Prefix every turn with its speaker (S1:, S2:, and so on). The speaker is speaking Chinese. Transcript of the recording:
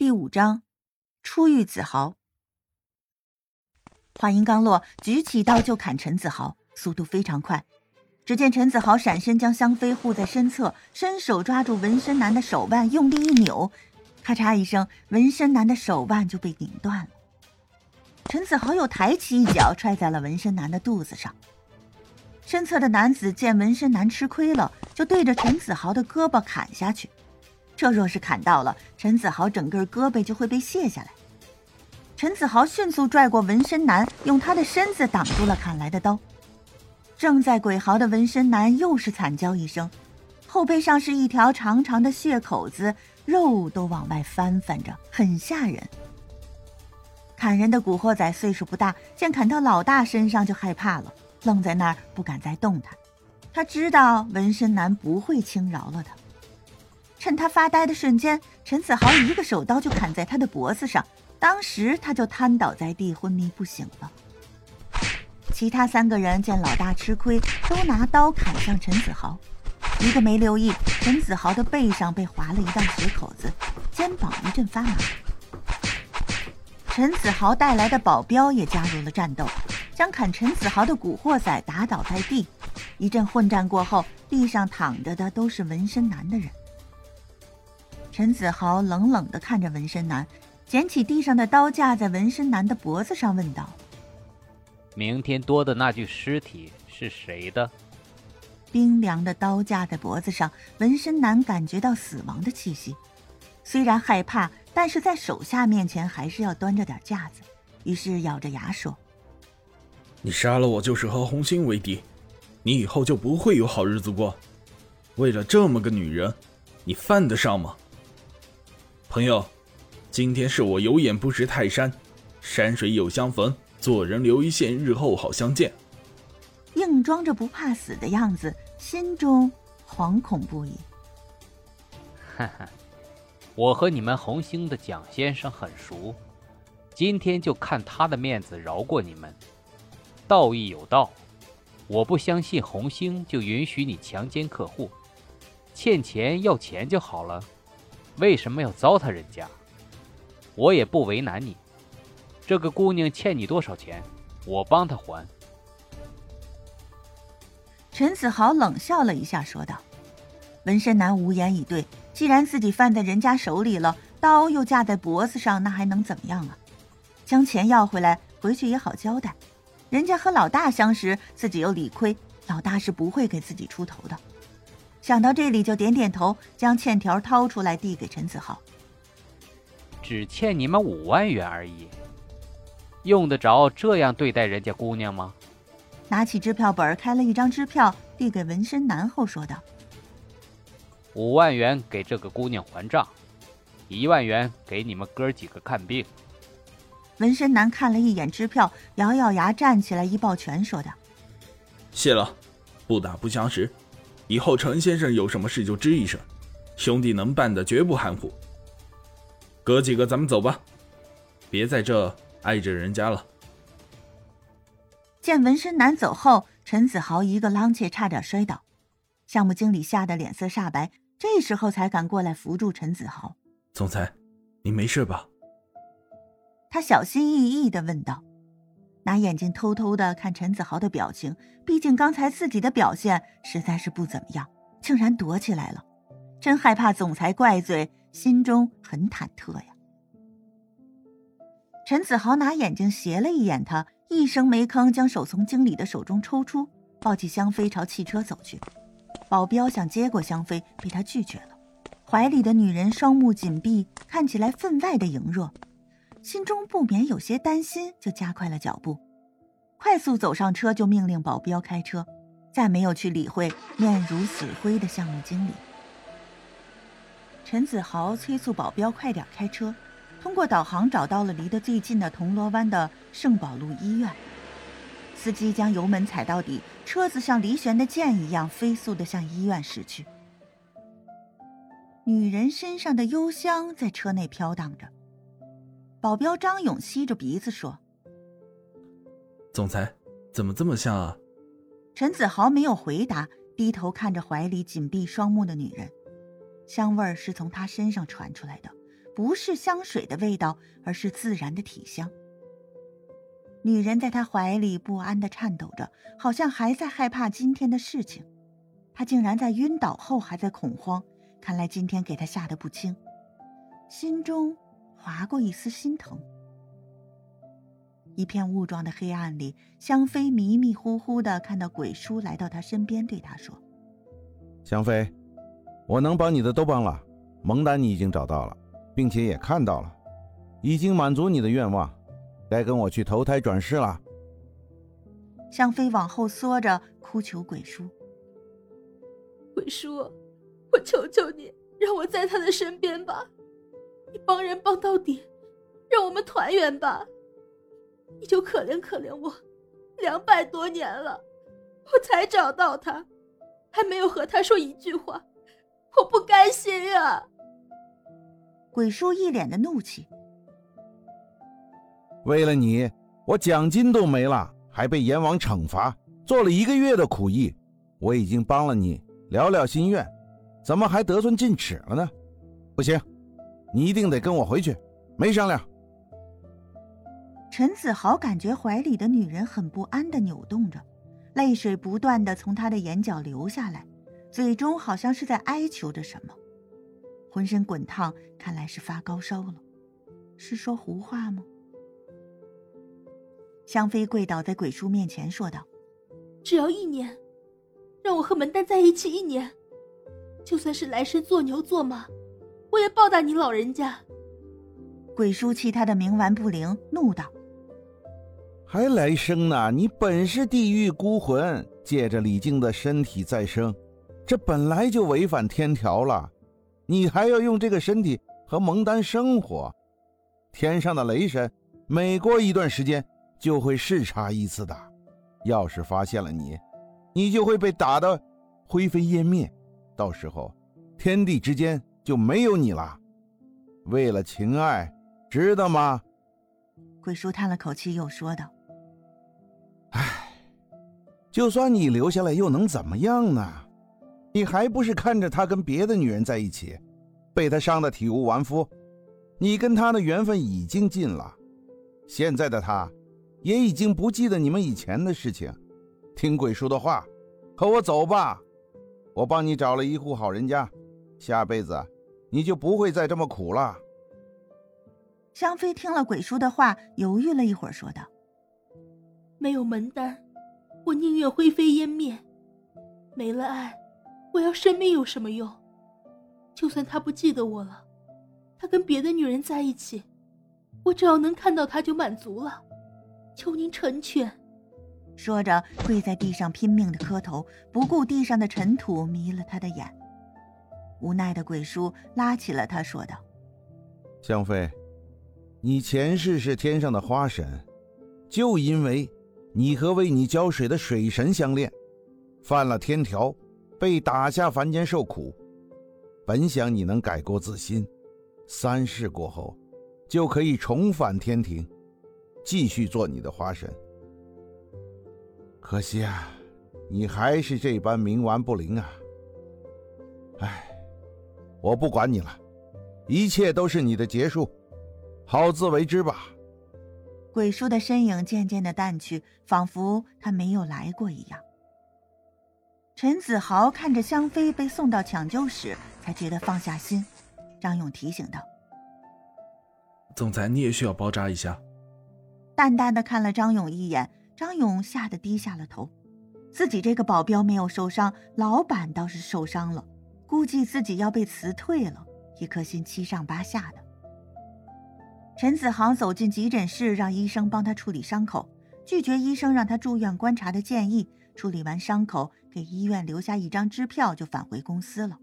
S1: 第五章，初遇子豪。话音刚落，举起刀就砍陈子豪，速度非常快。只见陈子豪闪身将香妃护在身侧，伸手抓住纹身男的手腕，用力一扭，咔嚓一声，纹身男的手腕就被拧断了。陈子豪又抬起一脚踹在了纹身男的肚子上。身侧的男子见纹身男吃亏了，就对着陈子豪的胳膊砍下去。这若是砍到了陈子豪，整个胳膊就会被卸下来。陈子豪迅速拽过纹身男，用他的身子挡住了砍来的刀。正在鬼嚎的纹身男又是惨叫一声，后背上是一条长长的血口子，肉都往外翻翻着，很吓人。砍人的古惑仔岁数不大，见砍到老大身上就害怕了，愣在那儿不敢再动弹。他知道纹身男不会轻饶了他。趁他发呆的瞬间，陈子豪一个手刀就砍在他的脖子上，当时他就瘫倒在地，昏迷不醒了。其他三个人见老大吃亏，都拿刀砍向陈子豪，一个没留意，陈子豪的背上被划了一道血口子，肩膀一阵发麻。陈子豪带来的保镖也加入了战斗，将砍陈子豪的古惑仔打倒在地。一阵混战过后，地上躺着的都是纹身男的人。陈子豪冷冷地看着纹身男，捡起地上的刀架在纹身男的脖子上问道：“
S2: 明天多的那具尸体是谁的？”
S1: 冰凉的刀架在脖子上，纹身男感觉到死亡的气息。虽然害怕，但是在手下面前还是要端着点架子。于是咬着牙说：“
S3: 你杀了我就是和红星为敌，你以后就不会有好日子过。为了这么个女人，你犯得上吗？”朋友，今天是我有眼不识泰山，山水有相逢，做人留一线，日后好相见。
S1: 硬装着不怕死的样子，心中惶恐不已。
S2: 哈哈，我和你们红星的蒋先生很熟，今天就看他的面子饶过你们。道义有道，我不相信红星就允许你强奸客户，欠钱要钱就好了。为什么要糟蹋人家？我也不为难你。这个姑娘欠你多少钱，我帮她还。
S1: 陈子豪冷笑了一下，说道：“纹身男无言以对。既然自己犯在人家手里了，刀又架在脖子上，那还能怎么样啊？将钱要回来，回去也好交代。人家和老大相识，自己又理亏，老大是不会给自己出头的。”想到这里，就点点头，将欠条掏出来递给陈子豪。
S2: 只欠你们五万元而已，用得着这样对待人家姑娘吗？
S1: 拿起支票本，开了一张支票，递给纹身男后，说道：“
S2: 五万元给这个姑娘还账，一万元给你们哥几个看病。”
S1: 纹身男看了一眼支票，咬咬牙，站起来一抱拳，说道：“
S3: 谢了，不打不相识。”以后陈先生有什么事就吱一声，兄弟能办的绝不含糊。哥几个，咱们走吧，别在这碍着人家了。
S1: 见纹身男走后，陈子豪一个踉跄，差点摔倒。项目经理吓得脸色煞白，这时候才敢过来扶住陈子豪。
S3: 总裁，你没事吧？
S1: 他小心翼翼的问道。拿眼睛偷偷的看陈子豪的表情，毕竟刚才自己的表现实在是不怎么样，竟然躲起来了，真害怕总裁怪罪，心中很忐忑呀。陈子豪拿眼睛斜了一眼他，一声没吭，将手从经理的手中抽出，抱起香妃朝汽车走去。保镖想接过香妃，被他拒绝了。怀里的女人双目紧闭，看起来分外的羸弱。心中不免有些担心，就加快了脚步，快速走上车，就命令保镖开车，再没有去理会面如死灰的项目经理。陈子豪催促保镖快点开车，通过导航找到了离得最近的铜锣湾的圣保路医院。司机将油门踩到底，车子像离弦的箭一样飞速的向医院驶去。女人身上的幽香在车内飘荡着。保镖张勇吸着鼻子说：“
S3: 总裁，怎么这么像啊？”
S1: 陈子豪没有回答，低头看着怀里紧闭双目的女人，香味儿是从她身上传出来的，不是香水的味道，而是自然的体香。女人在他怀里不安的颤抖着，好像还在害怕今天的事情。他竟然在晕倒后还在恐慌，看来今天给他吓得不轻，心中划过一丝心疼。一片雾状的黑暗里，香妃迷迷糊糊的看到鬼叔来到他身边，对他说：“
S4: 香妃，我能帮你的都帮了，蒙丹你已经找到了，并且也看到了，已经满足你的愿望，该跟我去投胎转世了。”
S1: 香妃往后缩着，哭求鬼叔：“
S5: 鬼叔，我求求你，让我在他的身边吧，你帮人帮到底，让我们团圆吧。”你就可怜可怜我，两百多年了，我才找到他，还没有和他说一句话，我不甘心啊！
S1: 鬼叔一脸的怒气。
S4: 为了你，我奖金都没了，还被阎王惩罚，做了一个月的苦役。我已经帮了你，了了心愿，怎么还得寸进尺了呢？不行，你一定得跟我回去，没商量。
S1: 陈子豪感觉怀里的女人很不安的扭动着，泪水不断的从他的眼角流下来，最终好像是在哀求着什么，浑身滚烫，看来是发高烧了，是说胡话吗？香妃跪倒在鬼叔面前说道：“
S5: 只要一年，让我和门丹在一起一年，就算是来生做牛做马，我也报答你老人家。”
S1: 鬼叔气他的冥顽不灵，怒道。
S4: 还来生呢？你本是地狱孤魂，借着李靖的身体再生，这本来就违反天条了。你还要用这个身体和蒙丹生活？天上的雷神每过一段时间就会视察一次的，要是发现了你，你就会被打得灰飞烟灭，到时候天地之间就没有你了。为了情爱，知道吗？
S1: 鬼叔叹了口气，又说道。
S4: 唉，就算你留下来又能怎么样呢？你还不是看着他跟别的女人在一起，被他伤得体无完肤。你跟他的缘分已经尽了，现在的他，也已经不记得你们以前的事情。听鬼叔的话，和我走吧。我帮你找了一户好人家，下辈子你就不会再这么苦了。
S1: 香妃听了鬼叔的话，犹豫了一会儿，说道。
S5: 没有门丹，我宁愿灰飞烟灭；没了爱，我要生命有什么用？就算他不记得我了，他跟别的女人在一起，我只要能看到他就满足了。求您成全。
S1: 说着，跪在地上拼命的磕头，不顾地上的尘土迷了他的眼。无奈的鬼叔拉起了他，说道：“
S4: 香妃，你前世是天上的花神，就因为……”你和为你浇水的水神相恋，犯了天条，被打下凡间受苦。本想你能改过自新，三世过后，就可以重返天庭，继续做你的花神。可惜啊，你还是这般冥顽不灵啊！唉，我不管你了，一切都是你的结束，好自为之吧。
S1: 鬼叔的身影渐渐的淡去，仿佛他没有来过一样。陈子豪看着香妃被送到抢救室，才觉得放下心。张勇提醒道：“
S3: 总裁，你也需要包扎一下。”
S1: 淡淡的看了张勇一眼，张勇吓得低下了头。自己这个保镖没有受伤，老板倒是受伤了，估计自己要被辞退了，一颗心七上八下的。陈子航走进急诊室，让医生帮他处理伤口，拒绝医生让他住院观察的建议。处理完伤口，给医院留下一张支票，就返回公司了。